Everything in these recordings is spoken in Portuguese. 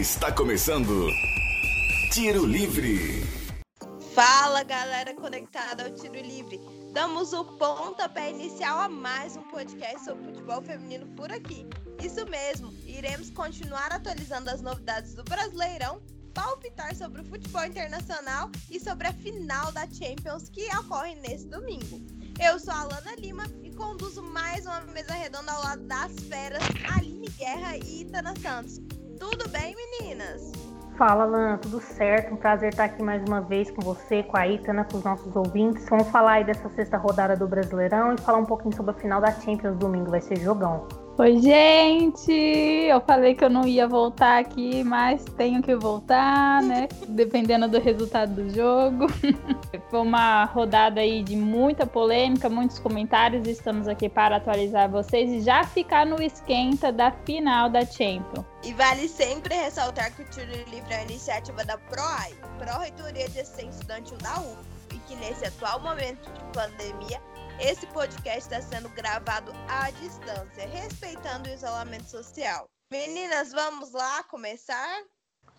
Está começando Tiro Livre. Fala galera conectada ao Tiro Livre. Damos o pontapé inicial a mais um podcast sobre futebol feminino por aqui. Isso mesmo, iremos continuar atualizando as novidades do Brasileirão, palpitar sobre o futebol internacional e sobre a final da Champions que ocorre nesse domingo. Eu sou a Alana Lima e conduzo mais uma mesa redonda ao lado das feras Aline Guerra e Itana Santos. Tudo bem, meninas? Fala, Lana, tudo certo? Um prazer estar aqui mais uma vez com você, com a Itana, com os nossos ouvintes. Vamos falar aí dessa sexta rodada do Brasileirão e falar um pouquinho sobre a final da Champions domingo. Vai ser jogão. Oi, gente! Eu falei que eu não ia voltar aqui, mas tenho que voltar, né? Dependendo do resultado do jogo. Foi uma rodada aí de muita polêmica, muitos comentários. Estamos aqui para atualizar vocês e já ficar no esquenta da final da Champions. E vale sempre ressaltar que o Tiro Livre é uma iniciativa da PROAI, Pró-Reitoria de Assistência Estudantil da U, e que nesse atual momento de pandemia esse podcast está sendo gravado à distância, respeitando o isolamento social. Meninas, vamos lá começar?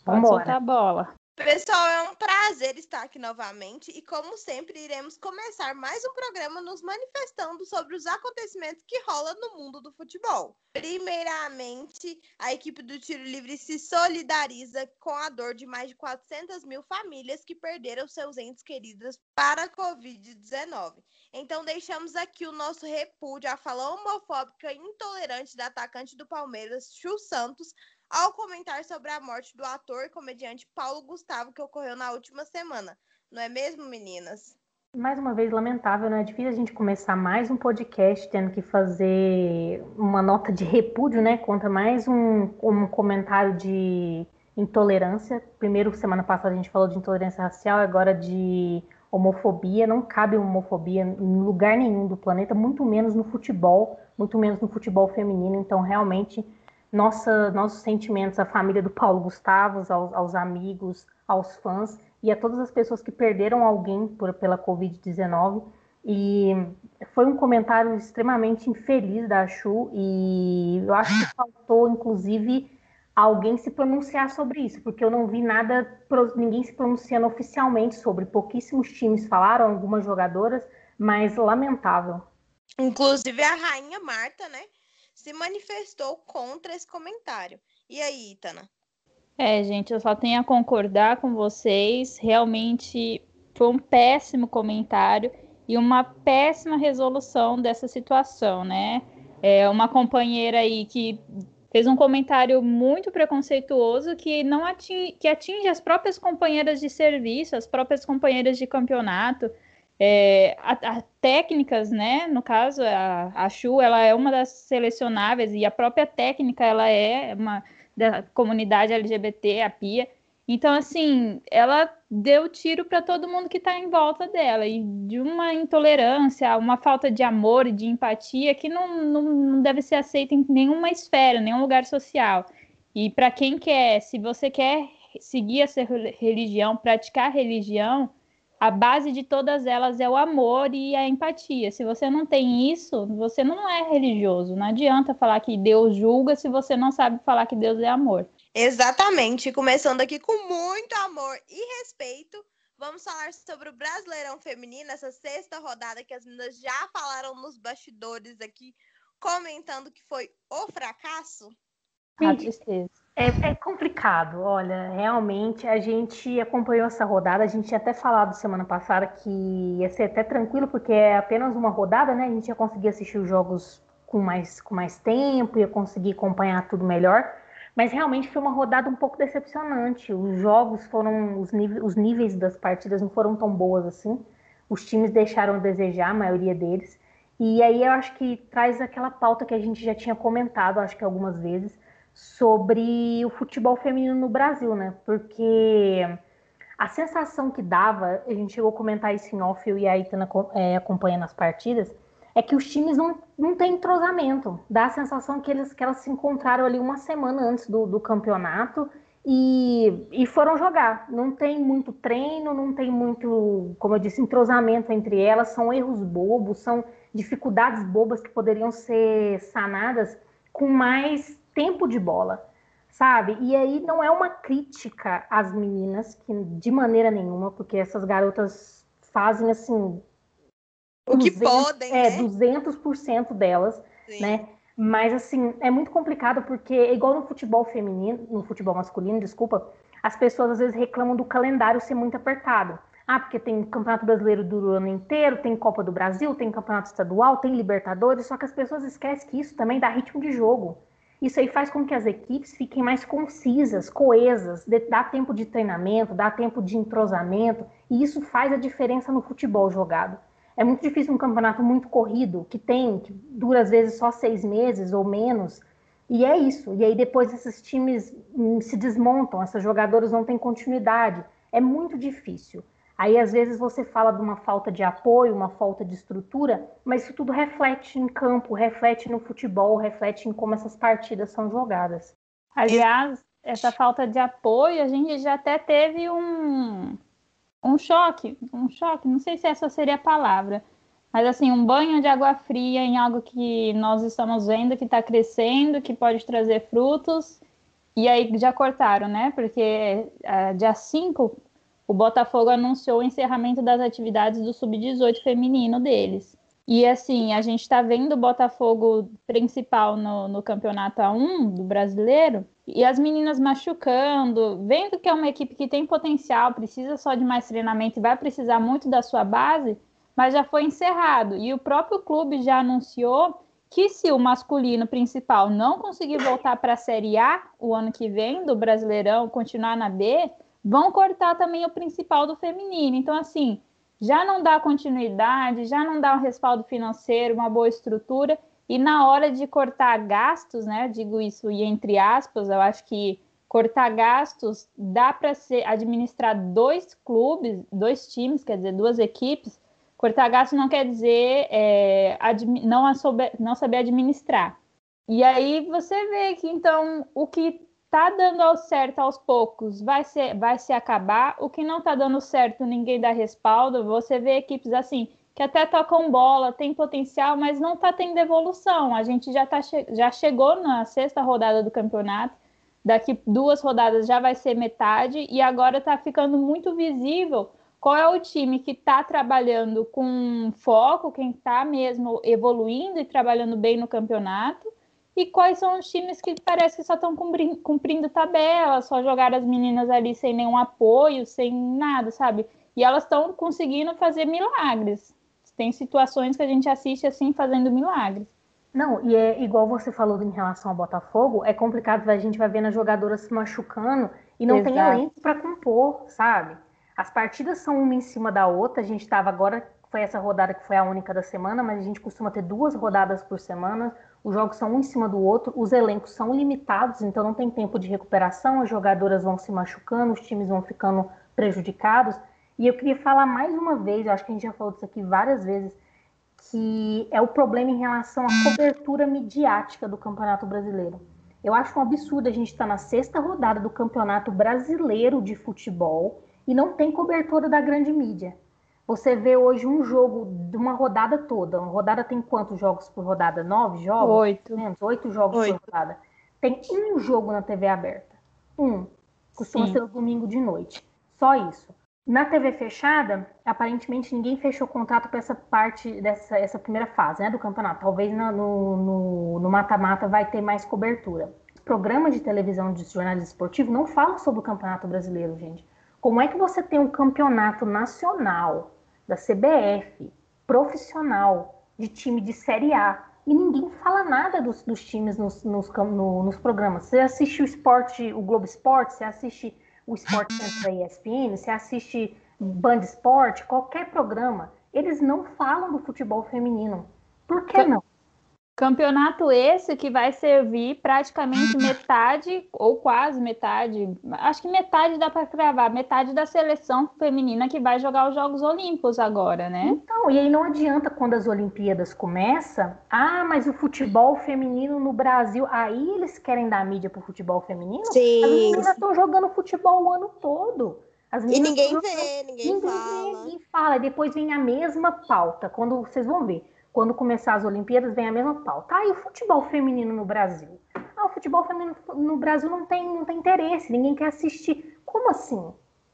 Vamos soltar a bola. Pessoal, é um prazer estar aqui novamente e, como sempre, iremos começar mais um programa nos manifestando sobre os acontecimentos que rolam no mundo do futebol. Primeiramente, a equipe do Tiro Livre se solidariza com a dor de mais de 400 mil famílias que perderam seus entes queridos para a Covid-19. Então, deixamos aqui o nosso repúdio à fala homofóbica e intolerante da atacante do Palmeiras, Chu Santos, ao comentar sobre a morte do ator e comediante Paulo Gustavo, que ocorreu na última semana. Não é mesmo, meninas? Mais uma vez, lamentável, não é difícil a gente começar mais um podcast tendo que fazer uma nota de repúdio, né? Contra mais um, um comentário de intolerância. Primeiro, semana passada a gente falou de intolerância racial, agora de homofobia. Não cabe homofobia em lugar nenhum do planeta, muito menos no futebol, muito menos no futebol feminino. Então, realmente, nossa, nossos sentimentos à família do Paulo Gustavo, aos, aos amigos, aos fãs e a todas as pessoas que perderam alguém por, pela Covid-19. E foi um comentário extremamente infeliz da Chu e eu acho que faltou, inclusive, alguém se pronunciar sobre isso, porque eu não vi nada, ninguém se pronunciando oficialmente sobre. Pouquíssimos times falaram, algumas jogadoras, mas lamentável. Inclusive a rainha Marta, né? Se manifestou contra esse comentário. E aí, Itana? É, gente, eu só tenho a concordar com vocês. Realmente foi um péssimo comentário e uma péssima resolução dessa situação, né? É uma companheira aí que fez um comentário muito preconceituoso que não atinge, que atinge as próprias companheiras de serviço, as próprias companheiras de campeonato. É, a, a, técnicas, né? No caso, a, a Chu, ela é uma das selecionáveis e a própria técnica, ela é uma da comunidade LGBT, a Pia. Então, assim, ela deu tiro para todo mundo que está em volta dela e de uma intolerância, uma falta de amor e de empatia que não, não, não deve ser aceita em nenhuma esfera, nenhum lugar social. E para quem quer, se você quer seguir essa religião, praticar religião, a base de todas elas é o amor e a empatia. Se você não tem isso, você não é religioso. Não adianta falar que Deus julga se você não sabe falar que Deus é amor. Exatamente. Começando aqui com muito amor e respeito. Vamos falar sobre o Brasileirão Feminino, essa sexta rodada que as meninas já falaram nos bastidores aqui, comentando que foi o fracasso. A tristeza. É, é, complicado, olha, realmente a gente acompanhou essa rodada, a gente tinha até falado semana passada que ia ser até tranquilo, porque é apenas uma rodada, né? A gente ia conseguir assistir os jogos com mais, com mais tempo, ia conseguir acompanhar tudo melhor, mas realmente foi uma rodada um pouco decepcionante. Os jogos foram, os, níveis, os níveis das partidas não foram tão boas assim, os times deixaram a desejar, a maioria deles, e aí eu acho que traz aquela pauta que a gente já tinha comentado, acho que algumas vezes sobre o futebol feminino no Brasil, né? Porque a sensação que dava, a gente chegou a comentar isso em off, eu e a Itana é, acompanhando as partidas, é que os times não, não têm entrosamento. Dá a sensação que, eles, que elas se encontraram ali uma semana antes do, do campeonato e, e foram jogar. Não tem muito treino, não tem muito, como eu disse, entrosamento entre elas, são erros bobos, são dificuldades bobas que poderiam ser sanadas com mais tempo de bola. sabe? E aí não é uma crítica às meninas, que de maneira nenhuma, porque essas garotas fazem assim. O 200, que podem, é, né? 200% delas, Sim. né? Mas assim, é muito complicado porque é igual no futebol feminino, no futebol masculino, desculpa, as pessoas às vezes reclamam do calendário ser muito apertado. Ah, porque tem Campeonato Brasileiro do ano inteiro, tem Copa do Brasil, tem Campeonato Estadual, tem Libertadores, só que as pessoas esquecem que isso também dá ritmo de jogo. Isso aí faz com que as equipes fiquem mais concisas, coesas, dá tempo de treinamento, dá tempo de entrosamento, e isso faz a diferença no futebol jogado. É muito difícil um campeonato muito corrido, que tem, que dura às vezes só seis meses ou menos, e é isso. E aí depois esses times hum, se desmontam, essas jogadoras não têm continuidade. É muito difícil. Aí, às vezes, você fala de uma falta de apoio, uma falta de estrutura, mas isso tudo reflete em campo, reflete no futebol, reflete em como essas partidas são jogadas. Aliás, essa falta de apoio, a gente já até teve um, um choque, um choque, não sei se essa seria a palavra, mas assim, um banho de água fria em algo que nós estamos vendo que está crescendo, que pode trazer frutos, e aí já cortaram, né? Porque uh, dia 5 o Botafogo anunciou o encerramento das atividades do Sub-18 feminino deles. E assim, a gente está vendo o Botafogo principal no, no campeonato A1 do brasileiro e as meninas machucando, vendo que é uma equipe que tem potencial, precisa só de mais treinamento e vai precisar muito da sua base, mas já foi encerrado. E o próprio clube já anunciou que se o masculino principal não conseguir voltar para a Série A o ano que vem do Brasileirão, continuar na B, vão cortar também o principal do feminino. Então, assim, já não dá continuidade, já não dá um respaldo financeiro, uma boa estrutura, e na hora de cortar gastos, né? Digo isso e entre aspas, eu acho que cortar gastos dá para administrar dois clubes, dois times, quer dizer, duas equipes. Cortar gastos não quer dizer é, não, não saber administrar. E aí você vê que então o que tá dando certo aos poucos, vai ser, vai se acabar. O que não tá dando certo, ninguém dá respaldo. Você vê equipes assim que até tocam bola, tem potencial, mas não tá tendo evolução. A gente já, tá, já chegou na sexta rodada do campeonato. Daqui duas rodadas já vai ser metade e agora está ficando muito visível qual é o time que está trabalhando com foco, quem está mesmo evoluindo e trabalhando bem no campeonato, e quais são os times que parece que só estão cumprindo, cumprindo tabela, só jogar as meninas ali sem nenhum apoio, sem nada, sabe? E elas estão conseguindo fazer milagres. Tem situações que a gente assiste assim fazendo milagres. Não, e é igual você falou em relação ao Botafogo, é complicado, a gente vai vendo as jogadoras se machucando e não Exato. tem elenco para compor, sabe? As partidas são uma em cima da outra, a gente estava agora, foi essa rodada que foi a única da semana, mas a gente costuma ter duas rodadas por semana, os jogos são um em cima do outro, os elencos são limitados, então não tem tempo de recuperação, as jogadoras vão se machucando, os times vão ficando prejudicados. E eu queria falar mais uma vez, eu acho que a gente já falou disso aqui várias vezes, que é o problema em relação à cobertura midiática do Campeonato Brasileiro. Eu acho um absurdo a gente estar tá na sexta rodada do Campeonato Brasileiro de Futebol e não tem cobertura da grande mídia. Você vê hoje um jogo de uma rodada toda. Uma rodada tem quantos jogos por rodada? Nove jogos? Oito. Oito jogos Oito. por rodada. Tem um jogo na TV aberta. Um. Costuma Sim. ser o domingo de noite. Só isso. Na TV fechada, aparentemente ninguém fechou contrato para essa parte dessa essa primeira fase né, do campeonato. Talvez no mata-mata vai ter mais cobertura. Os programas de televisão de jornalismo esportivo não falam sobre o campeonato brasileiro, gente. Como é que você tem um campeonato nacional da CBF, profissional, de time de Série A. E ninguém fala nada dos, dos times nos, nos, no, nos, programas. Você assiste o esporte, o Globo Esporte, você assiste o Esporte Center da ESPN, você assiste Band Esporte, qualquer programa, eles não falam do futebol feminino. Por que não? Campeonato esse que vai servir praticamente metade, ou quase metade, acho que metade dá para cravar, metade da seleção feminina que vai jogar os Jogos Olímpicos agora, né? Então, e aí não adianta quando as Olimpíadas começam, ah, mas o futebol feminino no Brasil, aí eles querem dar mídia pro futebol feminino? Sim. As meninas estão jogando futebol o ano todo. e ninguém vê, ninguém, ninguém fala. Vê, ninguém fala. E depois vem a mesma pauta, quando vocês vão ver quando começar as Olimpíadas, vem a mesma pauta. Ah, e o futebol feminino no Brasil? Ah, o futebol feminino no Brasil não tem, não tem interesse, ninguém quer assistir. Como assim?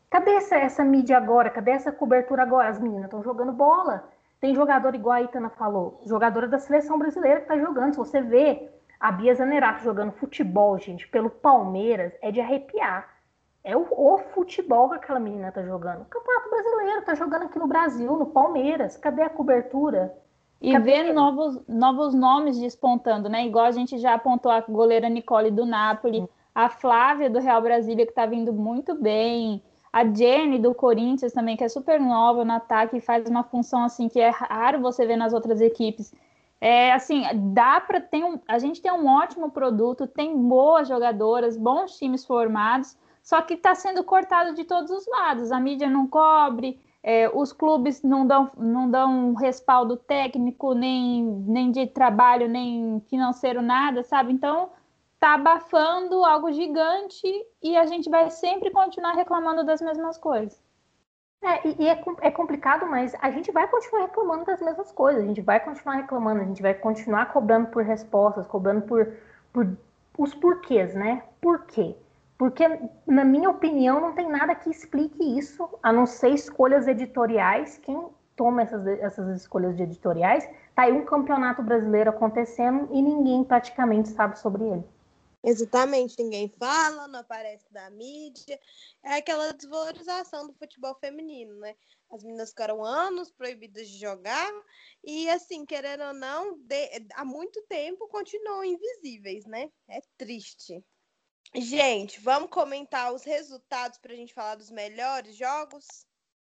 Cadê essa, essa mídia agora? Cadê essa cobertura agora? As meninas estão jogando bola. Tem jogador, igual a Itana falou, jogadora da seleção brasileira que está jogando. Se você vê a Bia Zanerato jogando futebol, gente, pelo Palmeiras, é de arrepiar. É o, o, futebol que aquela menina tá jogando. O Campeonato Brasileiro tá jogando aqui no Brasil, no Palmeiras. Cadê a cobertura? E ver novos, novos nomes despontando, né? Igual a gente já apontou a goleira Nicole do Napoli, a Flávia do Real Brasília, que tá vindo muito bem. A Jenny do Corinthians também, que é super nova no ataque, faz uma função assim que é raro você ver nas outras equipes. É assim, dá para ter um, a gente tem um ótimo produto, tem boas jogadoras, bons times formados, só que está sendo cortado de todos os lados. A mídia não cobre, é, os clubes não dão, não dão respaldo técnico, nem, nem de trabalho, nem financeiro, nada, sabe? Então tá abafando algo gigante e a gente vai sempre continuar reclamando das mesmas coisas. É, e, é, é complicado, mas a gente vai continuar reclamando das mesmas coisas, a gente vai continuar reclamando, a gente vai continuar cobrando por respostas, cobrando por, por os porquês, né? Por quê? Porque, na minha opinião, não tem nada que explique isso, a não ser escolhas editoriais. Quem toma essas, essas escolhas de editoriais, tá aí um campeonato brasileiro acontecendo e ninguém praticamente sabe sobre ele. Exatamente, ninguém fala, não aparece na mídia. É aquela desvalorização do futebol feminino, né? As meninas ficaram anos proibidas de jogar e, assim, querendo ou não, de, há muito tempo continuam invisíveis, né? É triste. Gente, vamos comentar os resultados para a gente falar dos melhores jogos?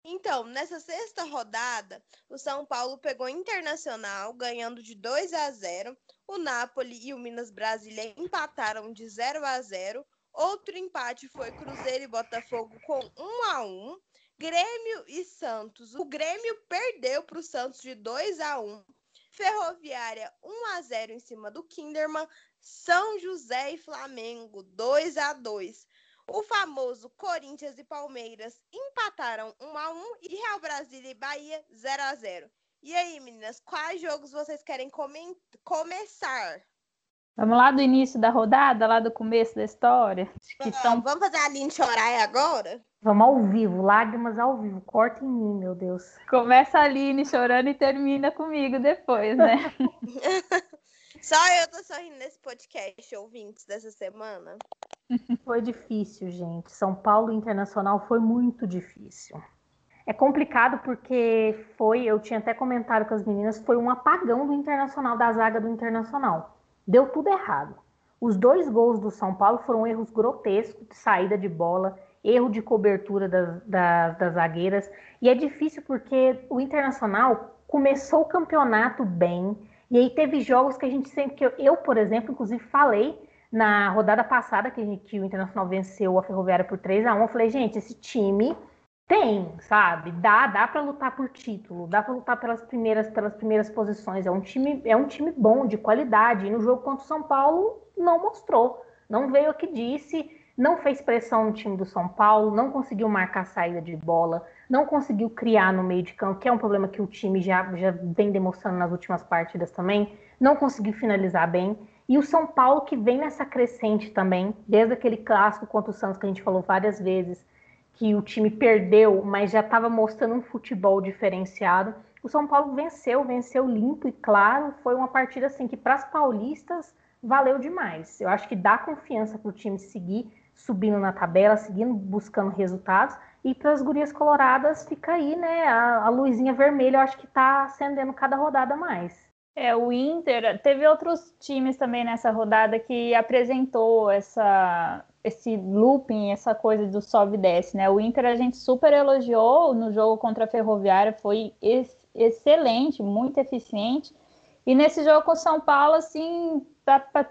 Então, nessa sexta rodada, o São Paulo pegou Internacional, ganhando de 2 a 0. O Napoli e o Minas Brasília empataram de 0 a 0. Outro empate foi Cruzeiro e Botafogo com 1 a 1. Grêmio e Santos. O Grêmio perdeu para o Santos de 2 a 1. Ferroviária 1 a 0 em cima do Kinderman. São José e Flamengo 2 a 2. O famoso Corinthians e Palmeiras empataram 1 a 1 e Real Brasília e Bahia 0 a 0. E aí, meninas, quais jogos vocês querem come começar? Vamos lá do início da rodada, lá do começo da história. Que são... Vamos fazer a Aline chorar agora? Vamos ao vivo, lágrimas ao vivo. Corta em mim, meu Deus. Começa a Aline chorando e termina comigo depois, né? Só eu tô sorrindo nesse podcast, ouvintes, dessa semana. Foi difícil, gente. São Paulo Internacional foi muito difícil. É complicado porque foi, eu tinha até comentado com as meninas, foi um apagão do Internacional, da zaga do Internacional. Deu tudo errado. Os dois gols do São Paulo foram erros grotescos de saída de bola, erro de cobertura das, das, das zagueiras. E é difícil porque o Internacional começou o campeonato bem, e aí teve jogos que a gente sempre, que eu, eu por exemplo, inclusive falei na rodada passada que, que o Internacional venceu a Ferroviária por 3 a 1 eu falei, gente, esse time tem, sabe? Dá, dá para lutar por título, dá para lutar pelas primeiras, pelas primeiras posições. É um time, é um time bom, de qualidade. E no jogo contra o São Paulo não mostrou, não veio o que disse, não fez pressão no time do São Paulo, não conseguiu marcar saída de bola, não conseguiu criar no meio de campo, que é um problema que o time já, já vem demonstrando nas últimas partidas também, não conseguiu finalizar bem. E o São Paulo que vem nessa crescente também, desde aquele clássico contra o Santos que a gente falou várias vezes, que o time perdeu, mas já estava mostrando um futebol diferenciado. O São Paulo venceu, venceu limpo e claro. Foi uma partida assim que para as paulistas valeu demais. Eu acho que dá confiança para o time seguir subindo na tabela, seguindo buscando resultados. E para as gurias coloradas fica aí, né? A, a luzinha vermelha, eu acho que está acendendo cada rodada mais. É, o Inter, teve outros times também nessa rodada que apresentou essa, esse looping, essa coisa do sobe e desce, né? O Inter a gente super elogiou no jogo contra a Ferroviária, foi ex excelente, muito eficiente. E nesse jogo com o São Paulo, assim,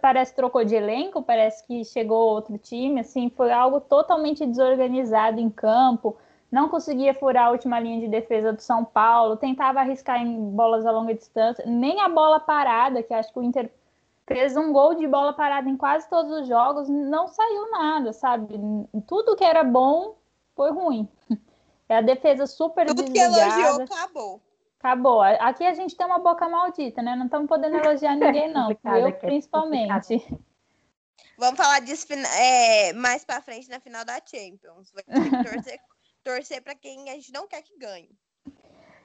parece trocou de elenco, parece que chegou outro time, assim, foi algo totalmente desorganizado em campo, não conseguia furar a última linha de defesa do São Paulo, tentava arriscar em bolas a longa distância, nem a bola parada, que acho que o Inter fez um gol de bola parada em quase todos os jogos, não saiu nada, sabe? Tudo que era bom foi ruim. É a defesa super Tudo desligada. que elogiou acabou. Acabou. Aqui a gente tem uma boca maldita, né? Não estamos podendo elogiar ninguém, não. eu, é principalmente. Vamos falar disso é, mais para frente na final da Champions. Vai ter que torcer, torcer para quem a gente não quer que ganhe.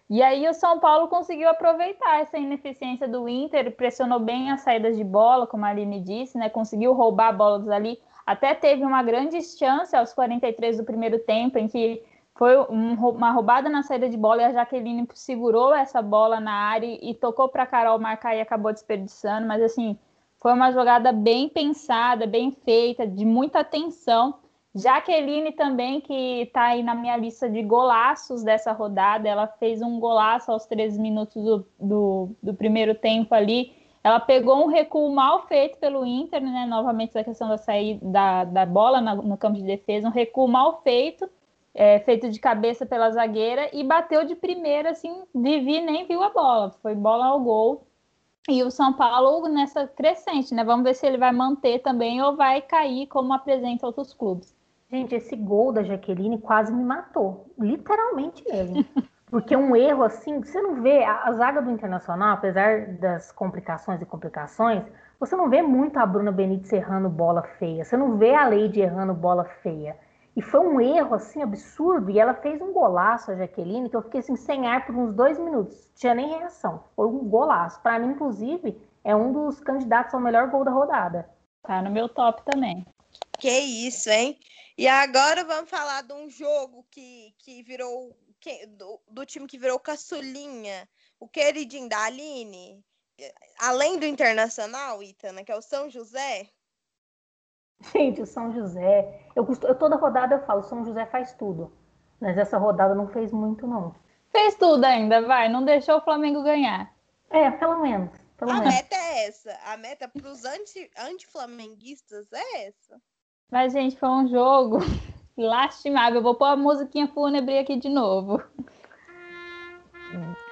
E aí o São Paulo conseguiu aproveitar essa ineficiência do Inter, pressionou bem as saídas de bola, como a Aline disse, né? Conseguiu roubar bolas ali. Até teve uma grande chance aos 43 do primeiro tempo, em que foi uma roubada na saída de bola e a Jaqueline segurou essa bola na área e tocou para Carol marcar e acabou desperdiçando. Mas assim, foi uma jogada bem pensada, bem feita, de muita atenção. Jaqueline também, que está aí na minha lista de golaços dessa rodada, ela fez um golaço aos 13 minutos do, do, do primeiro tempo ali. Ela pegou um recuo mal feito pelo Inter, né? Novamente a questão da saída da, da bola no, no campo de defesa, um recuo mal feito, é, feito de cabeça pela zagueira, e bateu de primeira, assim, Vivi nem viu a bola, foi bola ao gol. E o São Paulo nessa crescente, né? Vamos ver se ele vai manter também ou vai cair como apresenta outros clubes. Gente, esse gol da Jaqueline quase me matou. Literalmente mesmo. Porque um erro assim, você não vê, a, a, zaga do Internacional, apesar das complicações e complicações, você não vê muito a Bruna Benítez errando bola feia. Você não vê a Leide errando bola feia. E foi um erro assim absurdo. E ela fez um golaço, a Jaqueline, que eu fiquei assim, sem ar por uns dois minutos. Não tinha nem reação. Foi um golaço. Para mim, inclusive, é um dos candidatos ao melhor gol da rodada. Tá no meu top também. Que isso, hein? E agora vamos falar de um jogo que, que virou que, do, do, time que virou caçulinha, o queridinho da Aline, além do Internacional, Itana, que é o São José. Gente, o São José, eu, eu toda rodada eu falo, São José faz tudo, mas essa rodada não fez muito não. Fez tudo ainda, vai, não deixou o Flamengo ganhar. É, pelo menos. Pelo a menos. meta é essa, a meta para os anti-flamenguistas anti é essa. Mas, gente, foi um jogo lastimável. Vou pôr a musiquinha fúnebre aqui de novo.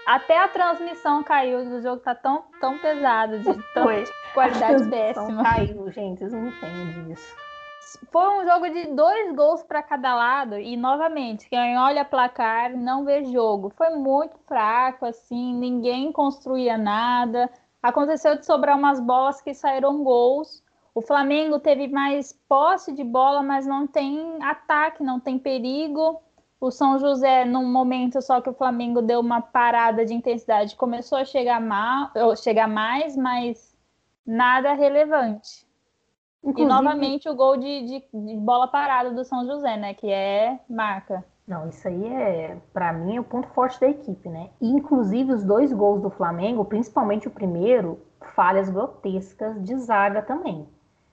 Até a transmissão caiu, o jogo tá tão, tão pesado, de tão qualidade péssima. Caiu, gente, vocês não entendem disso. Foi um jogo de dois gols para cada lado e novamente, quem olha placar não vê jogo. Foi muito fraco, assim, ninguém construía nada. Aconteceu de sobrar umas bolas que saíram gols o Flamengo teve mais posse de bola, mas não tem ataque, não tem perigo. O São José, num momento só que o Flamengo deu uma parada de intensidade, começou a chegar, mal, chegar mais, mas nada relevante. Inclusive, e novamente o gol de, de, de, bola parada do São José, né? Que é marca. Não, isso aí é, para mim, é o ponto forte da equipe, né? Inclusive, os dois gols do Flamengo, principalmente o primeiro, falhas grotescas de zaga também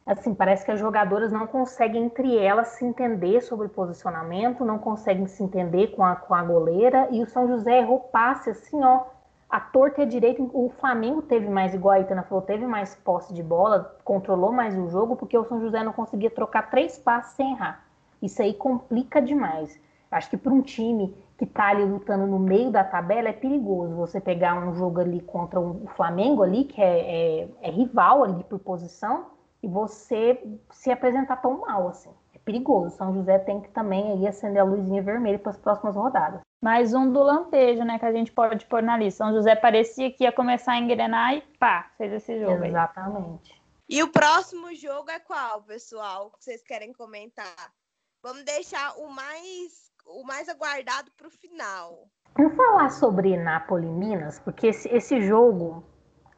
assim, parece que as jogadoras não conseguem entre elas se entender sobre posicionamento, não conseguem se entender com a, com a goleira, e o São José errou passe assim, ó, a torta e a direita, o Flamengo teve mais, igual a Itana falou, teve mais posse de bola, controlou mais o jogo, porque o São José não conseguia trocar três passes sem errar. Isso aí complica demais. Acho que para um time que está ali lutando no meio da tabela é perigoso você pegar um jogo ali contra o Flamengo ali, que é, é, é rival ali por posição, e você se apresentar tão mal assim. É perigoso. São José tem que também aí acender a luzinha vermelha para as próximas rodadas. Mais um do lampejo, né, que a gente pode pôr na lista. São José parecia que ia começar a engrenar e pá, fez esse jogo. Exatamente. Aí. E o próximo jogo é qual, pessoal? Que vocês querem comentar? Vamos deixar o mais o mais aguardado para o final. Vamos falar sobre Napoli Minas, porque esse, esse jogo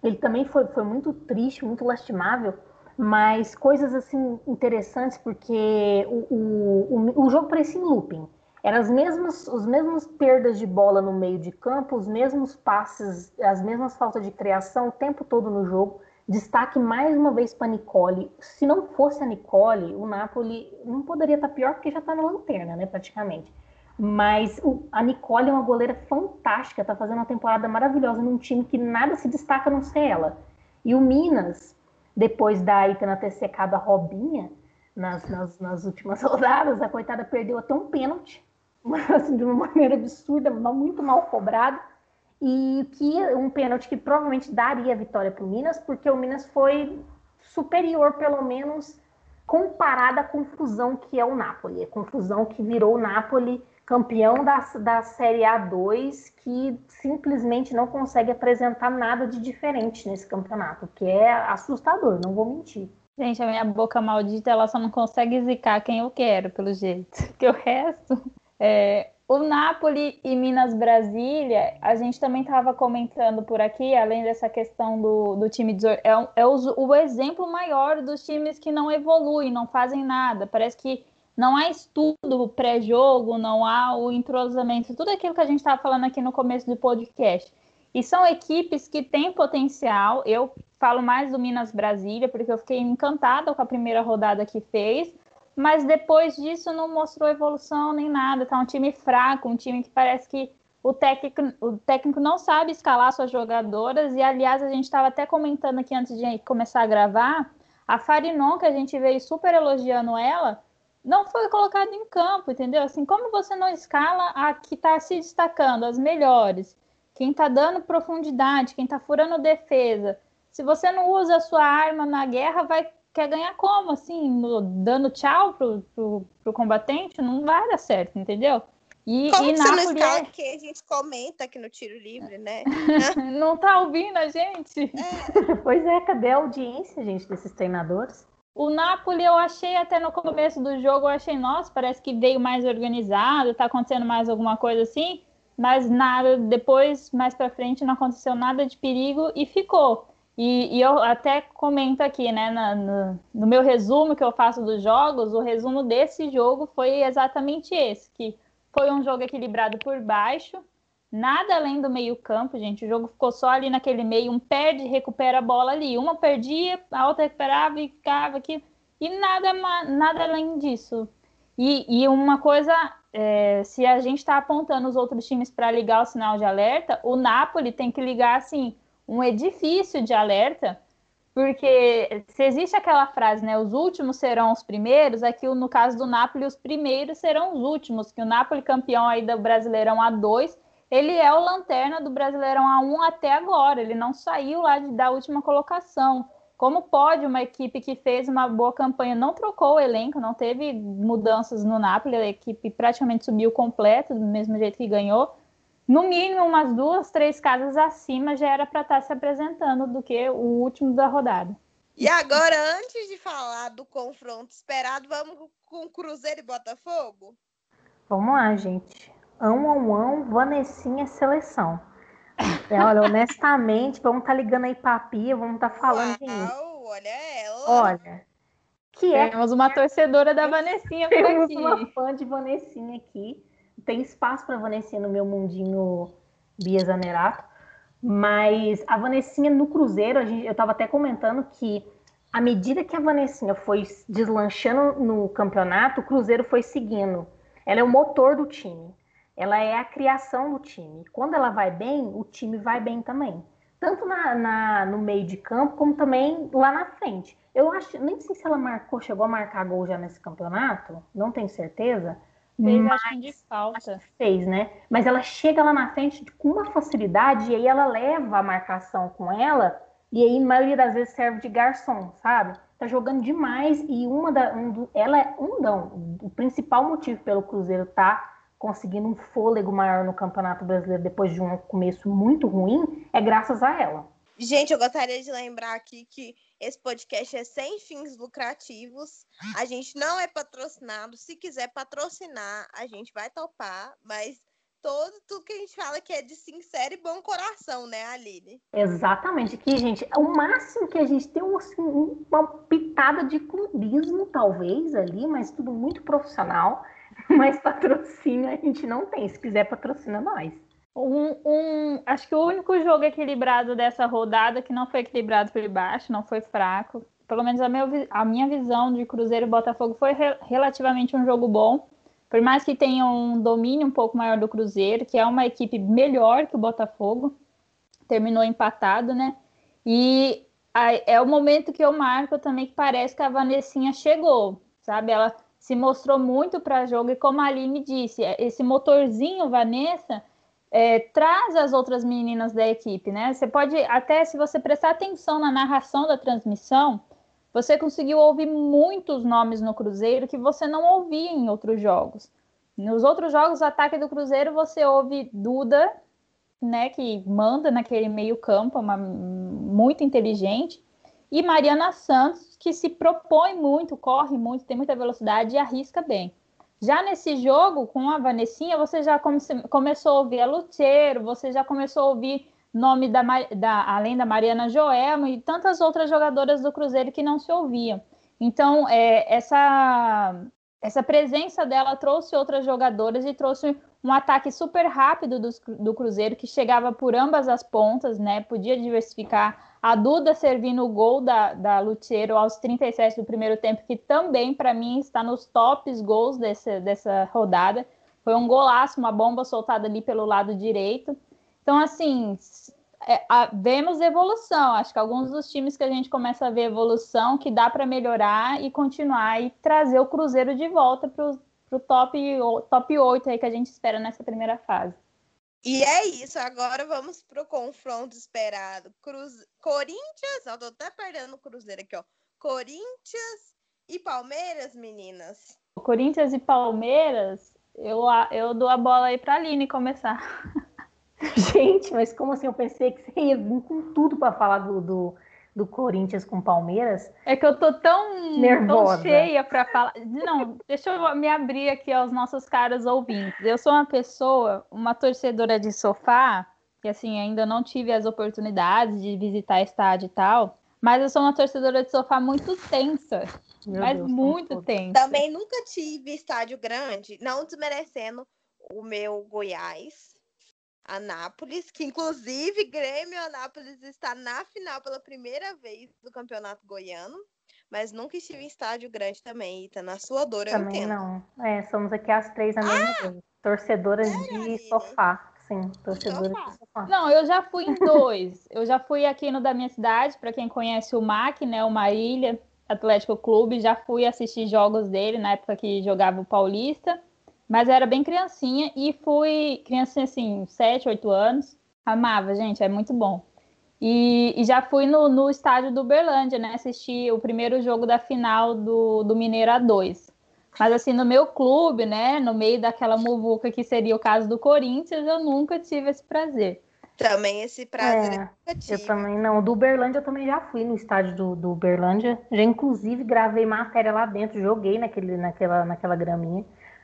ele também foi, foi muito triste, muito lastimável, mas coisas assim interessantes porque o, o, o, jogo parecia em looping. Eram as mesmas, os mesmos perdas de bola no meio de campo, os mesmos passes, as mesmas faltas de criação o tempo todo no jogo. Destaque mais uma vez para Nicole. Se não fosse a Nicole, o Napoli não poderia estar pior porque já está na lanterna, né, praticamente. Mas o, a Nicole é uma goleira fantástica, está fazendo uma temporada maravilhosa num time que nada se destaca a não ser ela. E o Minas, depois da Itana ter secado a Robinha nas, nas, nas últimas rodadas, a coitada perdeu até um pênalti, assim, de uma maneira absurda, muito mal cobrado. E que um pênalti que provavelmente daria a vitória para o Minas, porque o Minas foi superior, pelo menos, comparada à confusão que é o Napoli. A confusão que virou o Napoli campeão da, da Série A2 que simplesmente não consegue apresentar nada de diferente nesse campeonato, que é assustador, não vou mentir. Gente, a minha boca maldita, ela só não consegue zicar quem eu quero, pelo jeito. Porque o resto. É... O Napoli e Minas Brasília, a gente também estava comentando por aqui, além dessa questão do, do time de, é, é o, o exemplo maior dos times que não evoluem, não fazem nada. Parece que não há estudo pré-jogo, não há o entrosamento, tudo aquilo que a gente estava falando aqui no começo do podcast. E são equipes que têm potencial. Eu falo mais do Minas Brasília, porque eu fiquei encantada com a primeira rodada que fez, mas depois disso não mostrou evolução nem nada. Tá um time fraco, um time que parece que o técnico, o técnico não sabe escalar suas jogadoras. E aliás, a gente estava até comentando aqui antes de começar a gravar, a Farinon, que a gente veio super elogiando ela, não foi colocada em campo, entendeu? Assim, como você não escala a que está se destacando, as melhores, quem está dando profundidade, quem está furando defesa. Se você não usa a sua arma na guerra, vai quer ganhar como? Assim, no, dando tchau pro, pro, pro, combatente? Não vai dar certo, entendeu? E, como e você não escala é... que a gente comenta aqui no tiro livre, né? não tá ouvindo a gente? É. pois é, cadê a audiência, gente, desses treinadores? O Napoli eu achei até no começo do jogo, eu achei, nossa, parece que veio mais organizado, tá acontecendo mais alguma coisa assim, mas nada, depois, mais para frente, não aconteceu nada de perigo e ficou. E, e, eu até comento aqui, né, na, no, no, meu resumo que eu faço dos jogos, o resumo desse jogo foi exatamente esse, que foi um jogo equilibrado por baixo, nada além do meio campo, gente, o jogo ficou só ali naquele meio, um perde, recupera a bola ali, uma perdia, a outra recuperava e ficava aqui, e nada, nada além disso. E, e uma coisa, é, se a gente está apontando os outros times para ligar o sinal de alerta, o Napoli tem que ligar, assim, um edifício de alerta, porque se existe aquela frase, né, os últimos serão os primeiros, aqui no caso do Napoli, os primeiros serão os últimos, que o Napoli campeão aí do Brasileirão A2, ele é o lanterna do Brasileirão A1 até agora, ele não saiu lá de, da última colocação. Como pode uma equipe que fez uma boa campanha, não trocou o elenco, não teve mudanças no Napoli, a equipe praticamente subiu completo, do mesmo jeito que ganhou, no mínimo umas duas, três casas acima já era para estar tá se apresentando do que o último da rodada. E agora, antes de falar do confronto esperado, vamos com Cruzeiro e Botafogo? Vamos lá, gente. Ão, ão, ão, Vanessinha seleção. É, olha, honestamente, vamos estar tá ligando aí pra Pia, vamos estar tá falando Uau, olha ela. Olha, que é... Temos uma torcedora da Vanessinha por Temos uma fã de Vanessinha aqui tem espaço para a Vanessinha no meu mundinho Bia Zanerato, mas a Vanessinha no Cruzeiro, gente, eu estava até comentando que à medida que a Vanessinha foi deslanchando no campeonato, o Cruzeiro foi seguindo. Ela é o motor do time. Ela é a criação do time. Quando ela vai bem, o time vai bem também. Tanto na, na, no meio de campo, como também lá na frente. Eu acho, nem sei se ela marcou, chegou a marcar gol já nesse campeonato, não tenho certeza. Fez, mas, acho que de falta. Fez, né? Mas ela chega lá na frente com uma facilidade e aí ela leva a marcação com ela e aí, na maioria das vezes, serve de garçom, sabe? Tá jogando demais e uma da, um ela é um não. O principal motivo pelo Cruzeiro tá conseguindo um fôlego maior no Campeonato Brasileiro depois de um começo muito ruim é graças a ela. Gente, eu gostaria de lembrar aqui que esse podcast é sem fins lucrativos. A gente não é patrocinado. Se quiser patrocinar, a gente vai topar, mas todo tudo que a gente fala que é de sincero e bom coração, né, Aline? Exatamente. Aqui, gente, o máximo que a gente tem assim, uma pitada de clubismo, talvez, ali, mas tudo muito profissional. Mas patrocínio a gente não tem. Se quiser, patrocina nós. Um, um, acho que o único jogo equilibrado dessa rodada que não foi equilibrado por baixo, não foi fraco. Pelo menos a, meu, a minha visão de Cruzeiro e Botafogo foi re, relativamente um jogo bom. Por mais que tenha um domínio um pouco maior do Cruzeiro, que é uma equipe melhor que o Botafogo, terminou empatado, né? E a, é o momento que eu marco também que parece que a Vanessinha chegou, sabe? Ela se mostrou muito para jogo e como a Aline disse, esse motorzinho Vanessa é, traz as outras meninas da equipe, né? Você pode, até se você prestar atenção na narração da transmissão, você conseguiu ouvir muitos nomes no Cruzeiro que você não ouvia em outros jogos. Nos outros jogos, o ataque do Cruzeiro, você ouve Duda, né, que manda naquele meio campo, uma, muito inteligente. e Mariana Santos, que se propõe muito, corre muito, tem muita velocidade e arrisca bem. Já nesse jogo, com a Vanessinha, você já come começou a ouvir a Luteiro, você já começou a ouvir nome da, da, além da Mariana Joelma e tantas outras jogadoras do Cruzeiro que não se ouviam. Então, é, essa, essa presença dela trouxe outras jogadoras e trouxe um ataque super rápido do, do Cruzeiro, que chegava por ambas as pontas, né? Podia diversificar. A Duda servindo o gol da, da Lutiero aos 37 do primeiro tempo, que também, para mim, está nos tops gols desse, dessa rodada. Foi um golaço, uma bomba soltada ali pelo lado direito. Então, assim, é, a, vemos evolução. Acho que alguns dos times que a gente começa a ver evolução, que dá para melhorar e continuar e trazer o Cruzeiro de volta para o top, top 8 aí que a gente espera nessa primeira fase. E é isso, agora vamos para o confronto esperado. Cruz... Corinthians, eu tô até perdendo o Cruzeiro aqui, ó. Corinthians e Palmeiras, meninas. Corinthians e Palmeiras, eu, eu dou a bola aí para a Aline começar. Gente, mas como assim? Eu pensei que você ia vir com tudo para falar do, do, do, Corinthians com Palmeiras. É que eu tô tão, Nervosa. tão cheia para falar. Não, deixa eu me abrir aqui aos nossos caros ouvintes. Eu sou uma pessoa, uma torcedora de sofá, que assim, ainda não tive as oportunidades de visitar estádio e tal, mas eu sou uma torcedora de sofá muito tensa. Meu mas Deus, muito tensa. Também nunca tive estádio grande, não desmerecendo o meu Goiás, Anápolis, que inclusive Grêmio Anápolis está na final pela primeira vez do Campeonato Goiano, mas nunca estive em estádio grande também, Ita, na sua dor, eu entendo. não. É, somos aqui as três na mesma ah, vez. Torcedoras de sofá. Sim, torcedoras de sofá. Não, eu já fui em dois. eu já fui aqui no da minha cidade, para quem conhece o MAC, né, o Marília Atlético Clube, já fui assistir jogos dele na época que jogava o Paulista. Mas eu era bem criancinha e fui criancinha assim, 7, 8 anos. Amava, gente, é muito bom. E, e já fui no, no estádio do Uberlândia, né? Assisti o primeiro jogo da final do, do Mineiro A2. Mas assim, no meu clube, né? No meio daquela muvuca que seria o caso do Corinthians, eu nunca tive esse prazer. Também esse prazer é, eu, eu também não. Do Uberlândia eu também já fui no estádio do, do Uberlândia. Já inclusive gravei matéria lá dentro, joguei naquele, naquela, naquela graminha.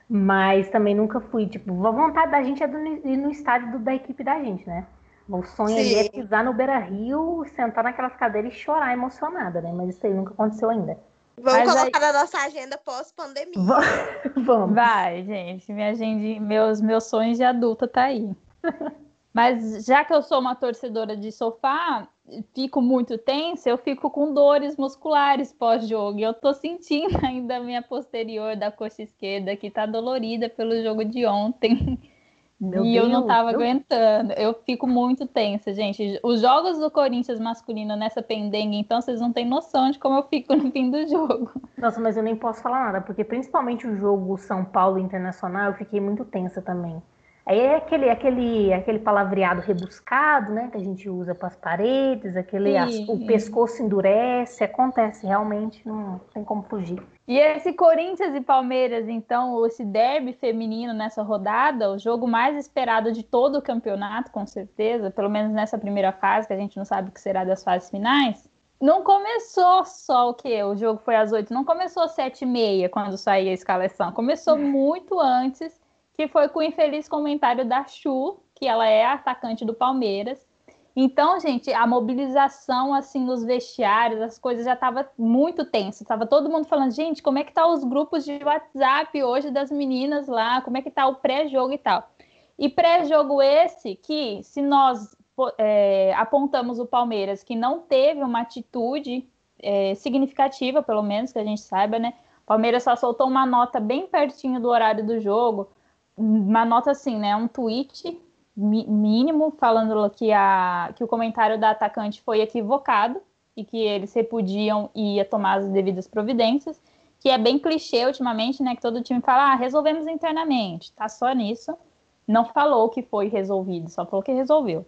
Mas também nunca fui. Tipo, a vontade da gente é ir no estádio do, da equipe da gente, né? O sonho ali é pisar no Beira Rio, sentar naquelas cadeiras e chorar emocionada, né? Mas isso aí nunca aconteceu ainda. Vamos Mas colocar aí... na nossa agenda pós-pandemia. Vamos. Vai, gente. Minha agenda, meus, meus sonhos de adulta tá aí. Mas já que eu sou uma torcedora de sofá, fico muito tensa, eu fico com dores musculares pós-jogo. Eu tô sentindo ainda a minha posterior da coxa esquerda, que tá dolorida pelo jogo de ontem. Meu e Deus, eu não tava Deus. aguentando. Eu fico muito tensa, gente. Os jogos do Corinthians masculino nessa pendenga, então vocês não têm noção de como eu fico no fim do jogo. Nossa, mas eu nem posso falar nada, porque principalmente o jogo São Paulo Internacional, eu fiquei muito tensa também. Aí é aquele, aquele, aquele palavreado rebuscado, né? Que a gente usa para as paredes, aquele as, o pescoço endurece, acontece realmente, não tem como fugir. E esse Corinthians e Palmeiras, então, esse derby feminino nessa rodada, o jogo mais esperado de todo o campeonato, com certeza, pelo menos nessa primeira fase, que a gente não sabe o que será das fases finais. Não começou só o que? O jogo foi às oito, não começou às sete e meia quando saía a escalação, começou muito antes que foi com o infeliz comentário da Chu, que ela é atacante do Palmeiras. Então, gente, a mobilização assim nos vestiários, as coisas já estava muito tensa. Tava todo mundo falando, gente, como é que tá os grupos de WhatsApp hoje das meninas lá? Como é que tá o pré-jogo e tal? E pré-jogo esse que, se nós é, apontamos o Palmeiras que não teve uma atitude é, significativa, pelo menos que a gente saiba, né? O Palmeiras só soltou uma nota bem pertinho do horário do jogo, uma nota assim, né? Um tweet mínimo falando que, a, que o comentário da atacante foi equivocado e que eles repudiam e ia tomar as devidas providências, que é bem clichê ultimamente, né? Que todo time fala, ah, resolvemos internamente, tá só nisso. Não falou que foi resolvido, só falou que resolveu.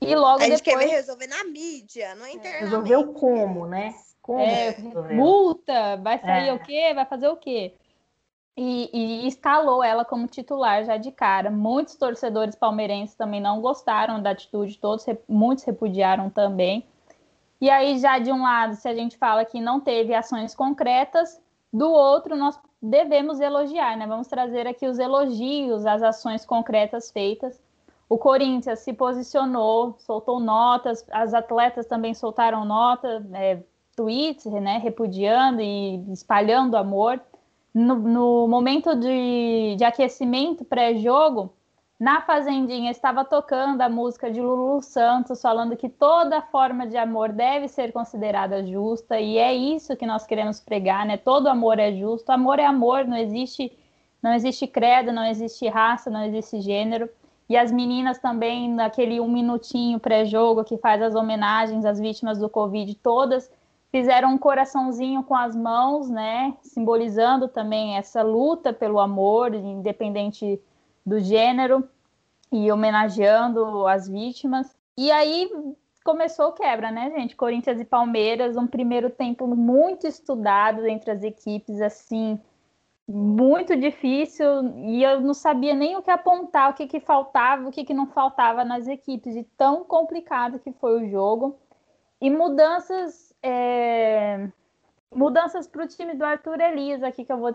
E logo a gente depois... quer resolver na mídia, não é internamente. Resolveu como, né? Como é, multa, vai sair é. o quê? Vai fazer o quê? E, e escalou ela como titular já de cara. Muitos torcedores palmeirenses também não gostaram da atitude, todos muitos repudiaram também. E aí, já de um lado, se a gente fala que não teve ações concretas, do outro, nós devemos elogiar, né? Vamos trazer aqui os elogios às ações concretas feitas. O Corinthians se posicionou, soltou notas, as atletas também soltaram notas, é, tweets, né, repudiando e espalhando amor. No, no momento de, de aquecimento pré-jogo, na Fazendinha estava tocando a música de Lulu Santos, falando que toda forma de amor deve ser considerada justa, e é isso que nós queremos pregar, né? Todo amor é justo, amor é amor, não existe, não existe credo, não existe raça, não existe gênero. E as meninas também, naquele um minutinho pré-jogo que faz as homenagens às vítimas do Covid, todas fizeram um coraçãozinho com as mãos, né? Simbolizando também essa luta pelo amor, independente do gênero e homenageando as vítimas. E aí começou quebra, né, gente? Corinthians e Palmeiras, um primeiro tempo muito estudado entre as equipes, assim, muito difícil, e eu não sabia nem o que apontar, o que, que faltava, o que, que não faltava nas equipes, de tão complicado que foi o jogo. E mudanças. É... Mudanças para o time do Arthur Elias aqui que eu vou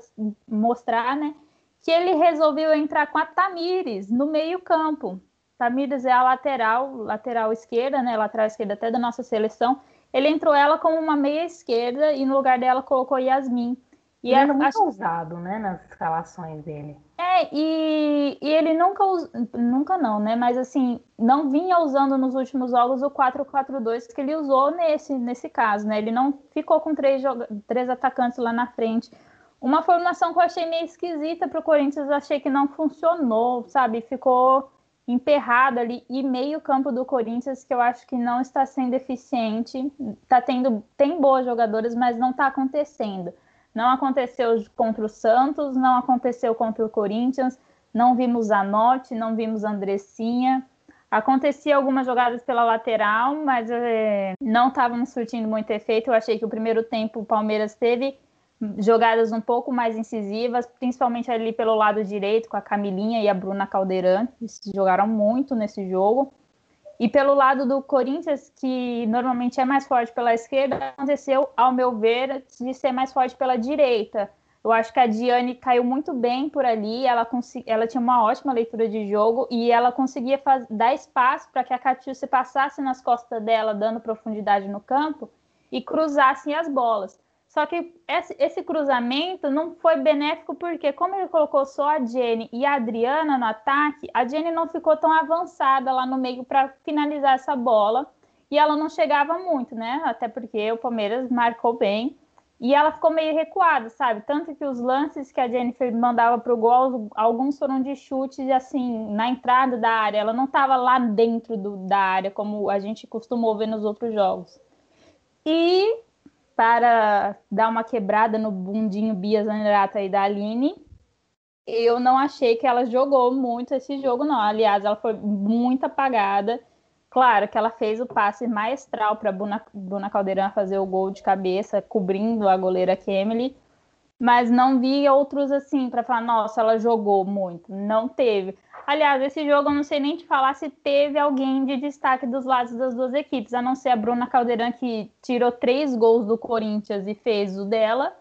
mostrar, né? que ele resolveu entrar com a Tamires no meio-campo. Tamires é a lateral, lateral esquerda, né? Lateral esquerda até da nossa seleção. Ele entrou ela como uma meia esquerda e no lugar dela colocou Yasmin. E ele é muito usado, né, nas escalações dele. É, e, e ele nunca, nunca não, né, mas assim, não vinha usando nos últimos jogos o 4-4-2 que ele usou nesse, nesse caso, né, ele não ficou com três, três atacantes lá na frente. Uma formação que eu achei meio esquisita para o Corinthians, achei que não funcionou, sabe? Ficou emperrado ali e meio campo do Corinthians que eu acho que não está sendo eficiente. Tá tendo tem boas jogadoras, mas não está acontecendo. Não aconteceu contra o Santos, não aconteceu contra o Corinthians, não vimos a Norte, não vimos a Andressinha. Acontecia algumas jogadas pela lateral, mas é, não estavam surtindo muito efeito. Eu achei que o primeiro tempo o Palmeiras teve jogadas um pouco mais incisivas, principalmente ali pelo lado direito, com a Camilinha e a Bruna Caldeirão, eles jogaram muito nesse jogo. E pelo lado do Corinthians, que normalmente é mais forte pela esquerda, aconteceu, ao meu ver, de ser mais forte pela direita. Eu acho que a Diane caiu muito bem por ali, ela, ela tinha uma ótima leitura de jogo e ela conseguia dar espaço para que a Catiúcia passasse nas costas dela, dando profundidade no campo e cruzassem as bolas. Só que esse, cruzamento não foi benéfico porque, como ele colocou só a Jenny e a Adriana no ataque, a Jenny não ficou tão avançada lá no meio para finalizar essa bola e ela não chegava muito, né? Até porque o Palmeiras marcou bem e ela ficou meio recuada, sabe? Tanto que os lances que a Jennifer mandava para o gol, alguns foram de chute, assim, na entrada da área. Ela não estava lá dentro do, da área, como a gente costumou ver nos outros jogos. E para dar uma quebrada no bundinho Bia Zanerato aí da Aline. Eu não achei que ela jogou muito esse jogo, não. Aliás, ela foi muito apagada. Claro que ela fez o passe maestral para Bruna, Bruna Caldeirão fazer o gol de cabeça, cobrindo a goleira Kemily, mas não vi outros assim para falar, nossa, ela jogou muito. Não teve. Aliás, esse jogo eu não sei nem te falar se teve alguém de destaque dos lados das duas equipes, a não ser a Bruna Caldeirão, que tirou três gols do Corinthians e fez o dela.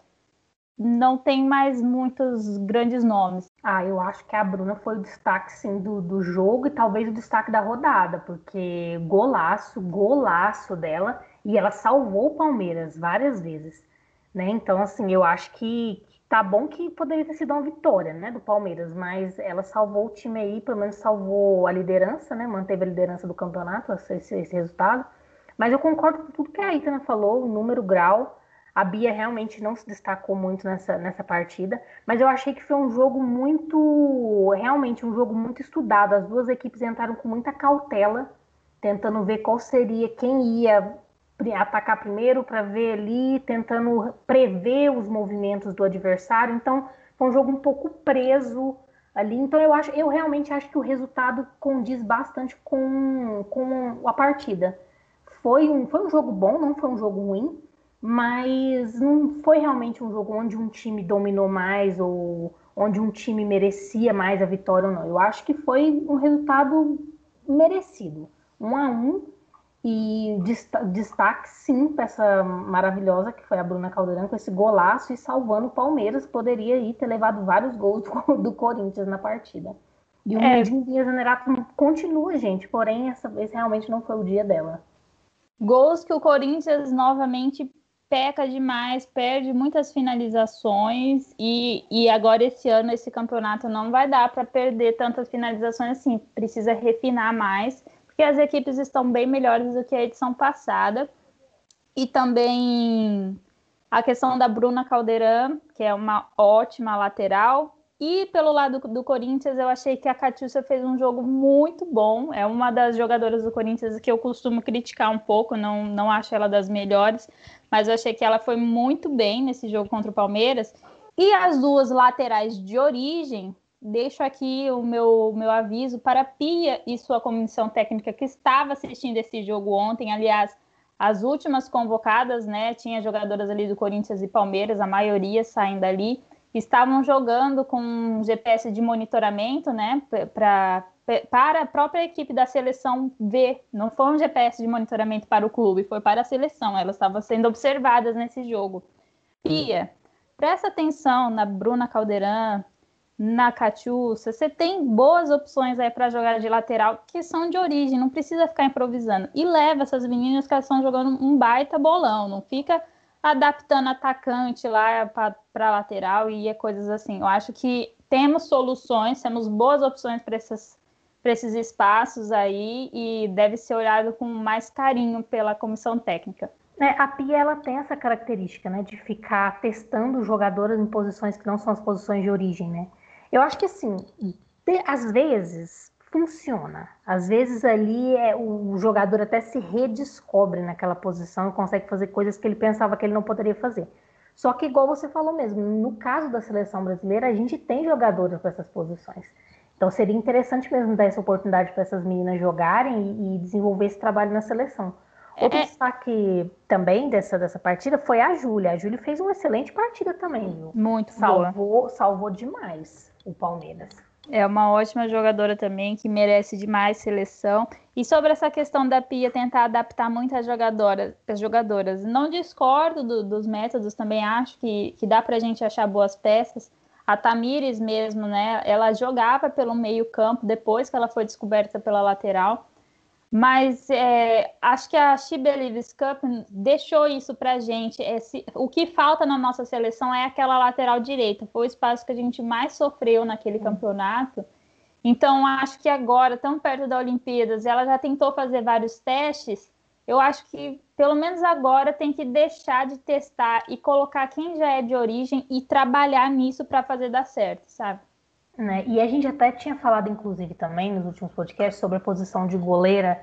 Não tem mais muitos grandes nomes. Ah, eu acho que a Bruna foi o destaque, sim, do, do jogo e talvez o destaque da rodada, porque golaço, golaço dela, e ela salvou o Palmeiras várias vezes. Né? Então, assim, eu acho que, Tá bom que poderia ter sido uma vitória, né, do Palmeiras, mas ela salvou o time aí, pelo menos salvou a liderança, né, manteve a liderança do campeonato, esse, esse resultado. Mas eu concordo com tudo que a Itana falou, o número, grau. A Bia realmente não se destacou muito nessa, nessa partida, mas eu achei que foi um jogo muito, realmente um jogo muito estudado. As duas equipes entraram com muita cautela, tentando ver qual seria quem ia atacar primeiro para ver ali, tentando prever os movimentos do adversário. Então, foi um jogo um pouco preso ali. Então, eu acho, eu realmente acho que o resultado condiz bastante com, com a partida. Foi um, foi um jogo bom, não foi um jogo ruim, mas não foi realmente um jogo onde um time dominou mais ou onde um time merecia mais a vitória ou não. Eu acho que foi um resultado merecido. Um a um E destaque sim para essa maravilhosa que foi a Bruna Caldeirão com esse golaço e salvando o Palmeiras, poderia ir ter levado vários gols do, do Corinthians na partida. E o é. Mundinho Zanerato continua, gente, porém essa vez realmente não foi o dia dela. Gols que o Corinthians novamente peca demais, perde muitas finalizações e, e agora esse ano esse campeonato não vai dar para perder tantas finalizações assim, precisa refinar mais, porque as equipes estão bem melhores do que a edição passada. E também a questão da Bruna Caldeirão, que é uma ótima lateral, e pelo lado do Corinthians, eu achei que a Catiúcia fez um jogo muito bom. É uma das jogadoras do Corinthians que eu costumo criticar um pouco, não, não acho ela das melhores, mas eu achei que ela foi muito bem nesse jogo contra o Palmeiras. E as duas laterais de origem, deixo aqui o meu, meu aviso para Pia e sua comissão técnica que estava assistindo esse jogo ontem. Aliás, as últimas convocadas, né? Tinha jogadoras ali do Corinthians e Palmeiras, a maioria saindo ali estavam jogando com GPS de monitoramento, né, pra, para a própria equipe da seleção ver. Não foi um GPS de monitoramento para o clube, foi para a seleção. Elas estavam sendo observadas nesse jogo. Pia, presta atenção na Bruna Caldeirão, na Catiúcia. Você tem boas opções aí para jogar de lateral que são de origem, não precisa ficar improvisando. E leva essas meninas que elas estão jogando um baita bolão, não fica adaptando atacante lá para lateral e é coisas assim. Eu acho que temos soluções, temos boas opções para esses espaços aí e deve ser olhado com mais carinho pela comissão técnica. É, a Pia ela tem essa característica, né, de ficar testando jogadoras em posições que não são as posições de origem, né? Eu acho que assim, de, às vezes funciona. Às vezes ali é, o jogador até se redescobre naquela posição e consegue fazer coisas que ele pensava que ele não poderia fazer. Só que, igual você falou mesmo, no caso da seleção brasileira, a gente tem jogadores para essas posições. Então seria interessante mesmo dar essa oportunidade para essas meninas jogarem e, e, desenvolver esse trabalho na seleção. Outro é... destaque também dessa, dessa partida foi a Júlia. A Júlia fez uma excelente partida também, viu? Muito salvou, boa. Salvou demais o Palmeiras. É uma ótima jogadora também, que merece demais seleção. E sobre essa questão da Pia tentar adaptar muitas jogadoras, as jogadoras, não discordo do, dos métodos, também acho que, que dá para a gente achar boas peças. A Tamires mesmo, né? Ela jogava pelo meio campo depois que ela foi descoberta pela lateral. Mas é, acho que a She Believes Cup deixou isso para a gente. Esse, o que falta na nossa seleção é aquela lateral direita. Foi o espaço que a gente mais sofreu naquele uhum. campeonato. Então, acho que agora, tão perto da Olimpíadas, ela já tentou fazer vários testes. Eu acho que, pelo menos agora, tem que deixar de testar e colocar quem já é de origem e trabalhar nisso para fazer dar certo, sabe? Né? E a gente até tinha falado, inclusive, também nos últimos podcasts sobre a posição de goleira,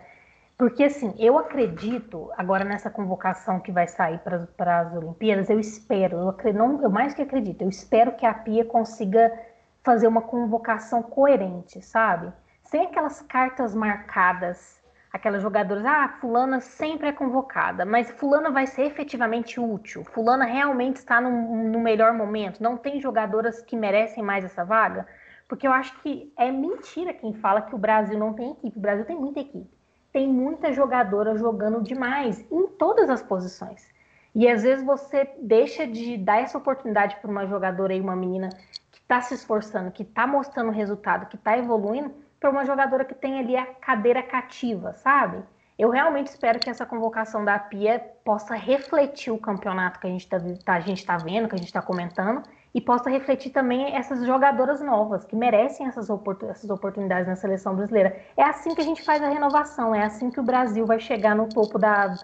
porque assim, eu acredito, agora nessa convocação que vai sair para as Olimpíadas, eu espero, eu, não, eu mais que acredito, eu espero que a Pia consiga fazer uma convocação coerente, sabe? Sem aquelas cartas marcadas, aquelas jogadoras, ah, fulana sempre é convocada, mas fulana vai ser efetivamente útil, fulana realmente está no, no melhor momento, não tem jogadoras que merecem mais essa vaga? Porque eu acho que é mentira quem fala que o Brasil não tem equipe. O Brasil tem muita equipe. Tem muita jogadora jogando demais em todas as posições. E às vezes você deixa de dar essa oportunidade para uma jogadora e uma menina que está se esforçando, que está mostrando resultado, que está evoluindo, para uma jogadora que tem ali a cadeira cativa, sabe? Eu realmente espero que essa convocação da Pia possa refletir o campeonato que a gente está tá, tá vendo, que a gente está comentando, e possa refletir também essas jogadoras novas que merecem essas, oportun essas oportunidades na seleção brasileira. É assim que a gente faz a renovação, é assim que o Brasil vai chegar no topo da,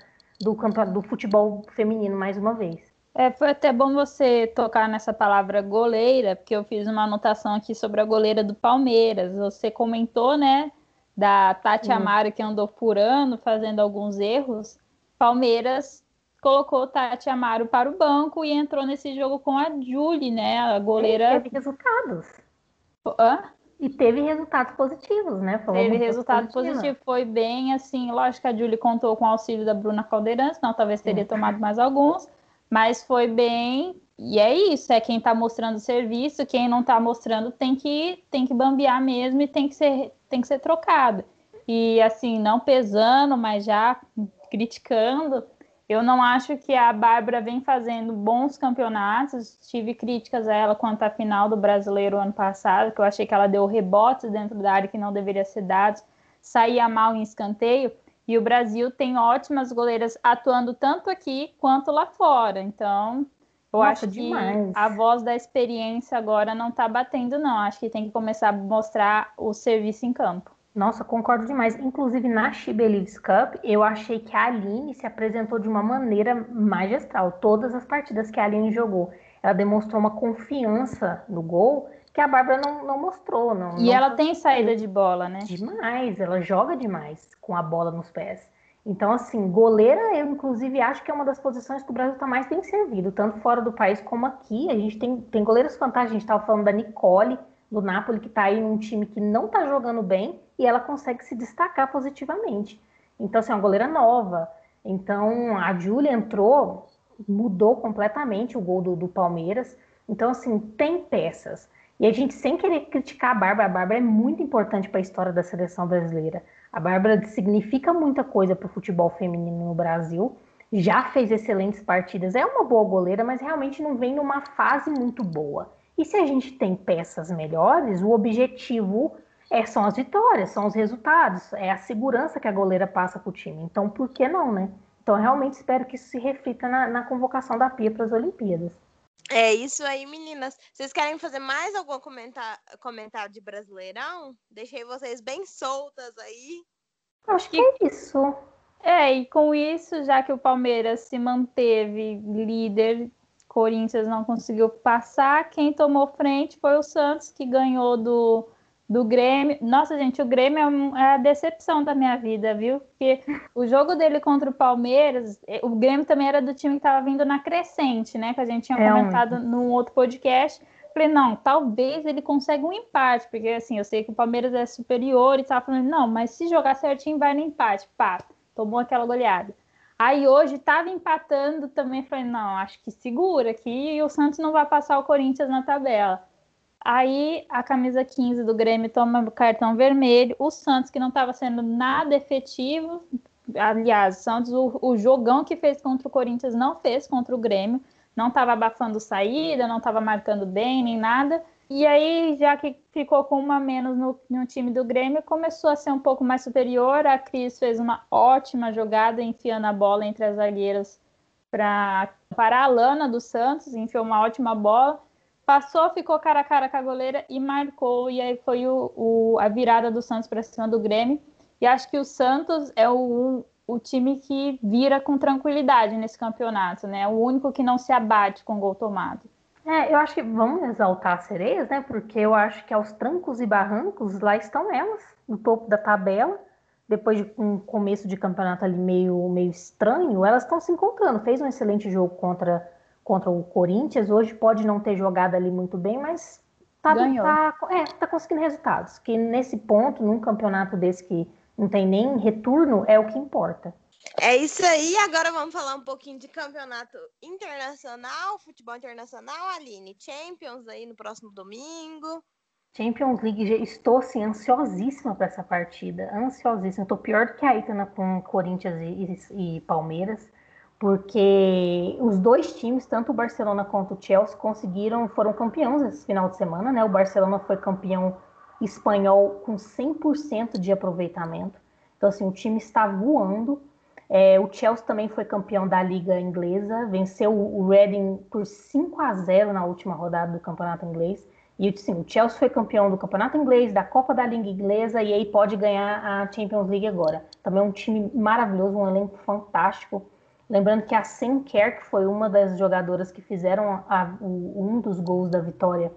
do, do futebol feminino mais uma vez. É, foi até bom você tocar nessa palavra goleira, porque eu fiz uma anotação aqui sobre a goleira do Palmeiras. Você comentou, né, da Tati Amaro que andou furando, fazendo alguns erros. Palmeiras colocou Tati Amaro para o banco e entrou nesse jogo com a Julie, né? A goleira. E teve resultados. Hã? E teve resultados positivos, né? Foi teve resultado positivo, foi bem assim. Lógico que a Julie contou com o auxílio da Bruna Caldeirão, senão talvez teria tomado mais alguns, mas foi bem. E é isso, é quem está mostrando serviço, quem não está mostrando tem que, tem que bambear mesmo e tem que ser, tem que ser trocado. e assim, não pesando, mas já criticando, eu não acho que a Bárbara vem fazendo bons campeonatos. Tive críticas a ela quanto à final do brasileiro ano passado, que eu achei que ela deu rebotes dentro da área que não deveria ser dados, saía mal em escanteio. E o Brasil tem ótimas goleiras atuando tanto aqui quanto lá fora. Então, eu Nossa, acho demais. que a voz da experiência agora não está batendo, não. Acho que tem que começar a mostrar o serviço em campo. Nossa, concordo demais. Inclusive, na She Believes Cup, eu achei que a Aline se apresentou de uma maneira magistral. Todas as partidas que a Aline jogou, ela demonstrou uma confiança no gol que a Bárbara não, não mostrou. Não, e não ela tem saída de bola, né? Demais, ela joga demais com a bola nos pés. Então, assim, goleira, eu inclusive acho que é uma das posições que o Brasil está mais bem servido, tanto fora do país como aqui. A gente tem, tem goleiros fantásticos, a gente estava falando da Nicole, do Napoli, que está aí num time que não está jogando bem e ela consegue se destacar positivamente. Então, assim, é uma goleira nova. Então, a Júlia entrou, mudou completamente o gol do, do Palmeiras. Então, assim, tem peças. E a gente, sem querer criticar a Bárbara, a Bárbara é muito importante para a história da seleção brasileira. A Bárbara significa muita coisa para o futebol feminino no Brasil. Já fez excelentes partidas, é uma boa goleira, mas realmente não vem numa fase muito boa. E se a gente tem peças melhores, o objetivo é, são as vitórias, são os resultados, é a segurança que a goleira passa para o time. Então, por que não, né? Então, realmente espero que isso se reflita na, na convocação da Pia para as Olimpíadas. É isso aí, meninas. Vocês querem fazer mais algum comentário, comentário de Brasileirão? Deixei vocês bem soltas aí. Acho que é isso. É, e com isso, já que o Palmeiras se manteve líder, Corinthians não conseguiu passar, quem tomou frente foi o Santos, que ganhou do do Grêmio. Nossa, gente, o Grêmio é, é a decepção da minha vida, viu? Porque o jogo dele contra o Palmeiras, eh, o Grêmio também era do time que estava vindo na crescente, né? Que a gente tinha é comentado um... num outro podcast. Falei, não, talvez ele consiga um empate, porque assim, eu sei que o Palmeiras é superior e tava falando, não, mas se jogar certinho vai no empate. Pá, tomou aquela goleada. Aí hoje estava empatando também, falei, não, acho que segura aqui e o Santos não vai passar o Corinthians na tabela. Aí a camisa 15 do Grêmio toma cartão vermelho. O Santos, que não estava sendo nada efetivo, aliás, o Santos, o, o, jogão que fez contra o Corinthians não fez contra o Grêmio, não estava abafando saída, não estava marcando bem nem nada. E aí, já que ficou com uma menos no, no, time do Grêmio, começou a ser um pouco mais superior. A Cris fez uma ótima jogada, enfiando a bola entre as zagueiras para parar a lana do Santos, enfiou uma ótima bola passou, ficou cara a cara com a goleira e marcou. E aí foi o, o a virada do Santos para cima do Grêmio. E acho que o Santos é o, o time que vira com tranquilidade nesse campeonato, né? O único que não se abate com gol tomado. É, eu acho que vamos exaltar as sereias, né? Porque eu acho que aos trancos e barrancos lá estão elas, no topo da tabela. Depois de um começo de campeonato ali meio, meio estranho, elas estão se encontrando. Fez um excelente jogo contra contra o Corinthians. Hoje pode não ter jogado ali muito bem, mas tá, tá, é, tá conseguindo resultados. Que nesse ponto, num campeonato desse que não tem nem retorno, é o que importa. É isso aí. Agora vamos falar um pouquinho de campeonato internacional, futebol internacional, Aline. Champions aí no próximo domingo. Champions League, estou assim, ansiosíssima para essa partida. Ansiosíssima. Estou pior do que a Itana com Corinthians e, e, e Palmeiras porque os dois times, tanto o Barcelona quanto o Chelsea, conseguiram, foram campeões esse final de semana, né? O Barcelona foi campeão espanhol com 100% de aproveitamento. Então, assim, o time está voando. É, o Chelsea também foi campeão da Liga Inglesa, venceu o Reading por 5 a 0 na última rodada do Campeonato Inglês. E sim, o Chelsea foi campeão do Campeonato Inglês, da Copa da Liga Inglesa e aí pode ganhar a Champions League agora. Também é um time maravilhoso, um elenco fantástico. Lembrando que a Sinclair, que foi uma das jogadoras que fizeram a, um dos gols da vitória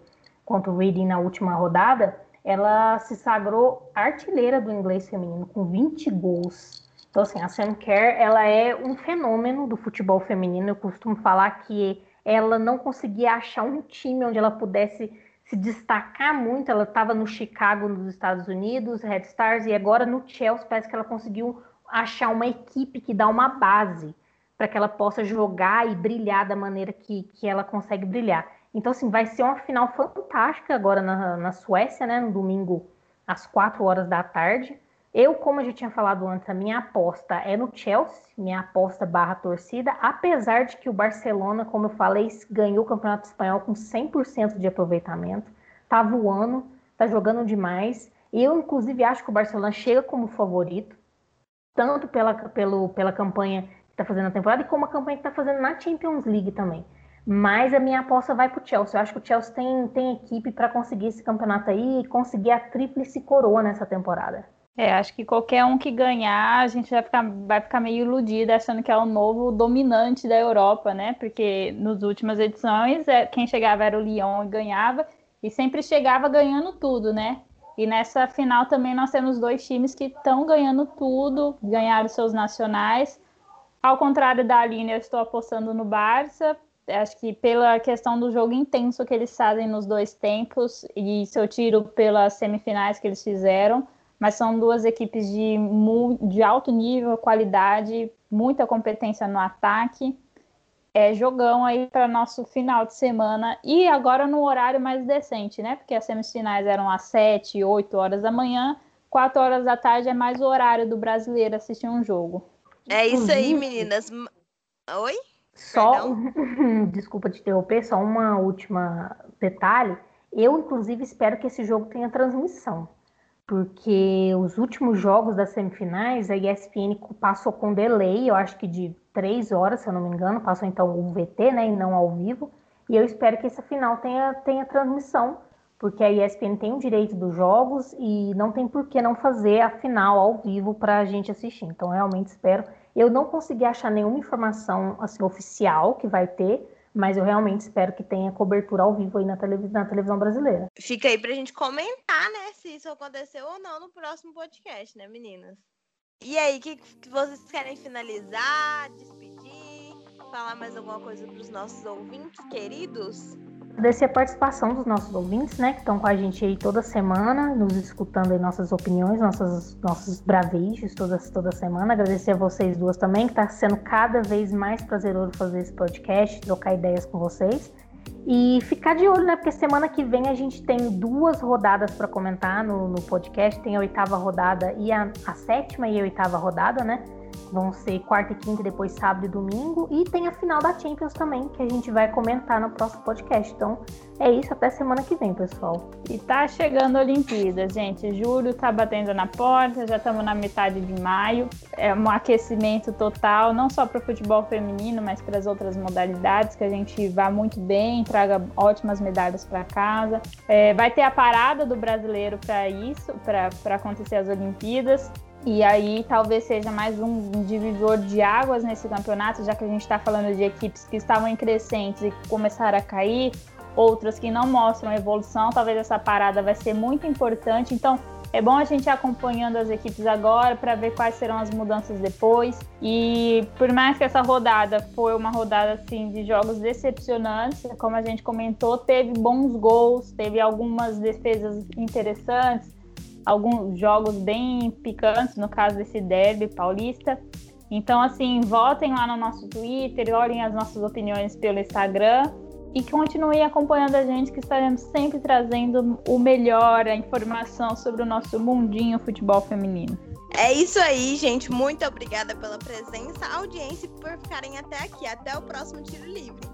contra o Reading na última rodada, ela se sagrou artilheira do inglês feminino, com 20 gols. Então, assim, a Sam Kerr, ela é um fenômeno do futebol feminino. Eu costumo falar que ela não conseguia achar um time onde ela pudesse se destacar muito. Ela estava no Chicago, nos Estados Unidos, Red Stars, e agora no Chelsea parece que ela conseguiu achar uma equipe que dá uma base para que ela possa jogar e brilhar da maneira que, que ela consegue brilhar. Então, assim, vai ser uma final fantástica agora na, na Suécia, né? No domingo, às quatro horas da tarde. Eu, como eu já tinha falado antes, a minha aposta é no Chelsea, minha aposta barra torcida, apesar de que o Barcelona, como eu falei, ganhou o Campeonato Espanhol com 100% de aproveitamento, tá voando, tá jogando demais. Eu, inclusive, acho que o Barcelona chega como favorito, tanto pela, pelo, pela campanha que está fazendo na temporada, e como a campanha que está fazendo na Champions League também. Mas a minha aposta vai para o Chelsea. Eu acho que o Chelsea tem, tem equipe para conseguir esse campeonato aí e conseguir a tríplice coroa nessa temporada. É, acho que qualquer um que ganhar, a gente vai ficar, vai ficar meio iludido achando que é o novo dominante da Europa, né? Porque nas últimas edições, é, quem chegava era o Lyon e ganhava, e sempre chegava ganhando tudo, né? E nessa final também nós temos dois times que estão ganhando tudo, ganharam seus nacionais. Ao contrário da Aline, eu estou apostando no Barça. Acho que pela questão do jogo intenso que eles fazem nos dois tempos, e se eu tiro pelas semifinais que eles fizeram, mas são duas equipes de, de alto nível, qualidade, muita competência no ataque é, jogão aí para nosso final de semana e agora no horário mais decente, né? Porque as semifinais eram às 7, 8 horas da manhã, 4 horas da tarde é mais o horário do brasileiro assistir um jogo. É isso aí, meninas. Oi? Só, desculpa te interromper, só uma última detalhe. Eu, inclusive, espero que esse jogo tenha transmissão porque os últimos jogos das semifinais a ESPN passou com delay, eu acho que de três horas, se eu não me engano, passou então o VT, né, e não ao vivo. E eu espero que essa final tenha, tenha transmissão, porque a ESPN tem o direito dos jogos e não tem por que não fazer a final ao vivo para a gente assistir. Então, realmente espero. Eu não consegui achar nenhuma informação assim, oficial que vai ter, mas eu realmente espero que tenha cobertura ao vivo aí na, televis na televisão brasileira. Fica aí pra gente comentar, né, se isso aconteceu ou não no próximo podcast, né, meninas? E aí, o que, que vocês querem finalizar, despedir, falar mais alguma coisa para os nossos ouvintes queridos? Agradecer a participação dos nossos ouvintes, né, que estão com a gente aí toda semana, nos escutando aí nossas opiniões, nossas, nossos bravejos toda, toda semana. Agradecer a vocês duas também, que está sendo cada vez mais prazeroso fazer esse podcast, trocar ideias com vocês. E ficar de olho, né? Porque semana que vem a gente tem duas rodadas para comentar no, no, podcast. Tem a oitava rodada e a, a sétima e a oitava rodada, né? Vão ser quarta e quinta, depois sábado e domingo. E tem a final da Champions também, que a gente vai comentar no próximo podcast. Então é isso, até semana que vem, pessoal. E tá chegando a Olimpíada, gente. Julho tá batendo na porta, já estamos na metade de maio. É um aquecimento total, não só para o futebol feminino, mas para as outras modalidades, que a gente vá muito bem, traga ótimas medalhas para casa. É, vai ter a parada do brasileiro para isso, para acontecer as Olimpíadas. E aí talvez seja mais um divisor de águas nesse campeonato, já que a gente está falando de equipes que estavam em crescentes e começaram a cair, outras que não mostram evolução. Talvez essa parada vai ser muito importante. Então é bom a gente ir acompanhando as equipes agora para ver quais serão as mudanças depois. E por mais que essa rodada foi uma rodada assim de jogos decepcionantes, como a gente comentou, teve bons gols, teve algumas defesas interessantes alguns jogos bem picantes, no caso desse derby paulista. Então, assim, votem lá no nosso Twitter, olhem as nossas opiniões pelo Instagram e continuem acompanhando a gente, que estaremos sempre trazendo o melhor, a informação sobre o nosso mundinho futebol feminino. É isso aí, gente. Muito obrigada pela presença, audiência e por ficarem até aqui. Até o próximo Tiro Livre.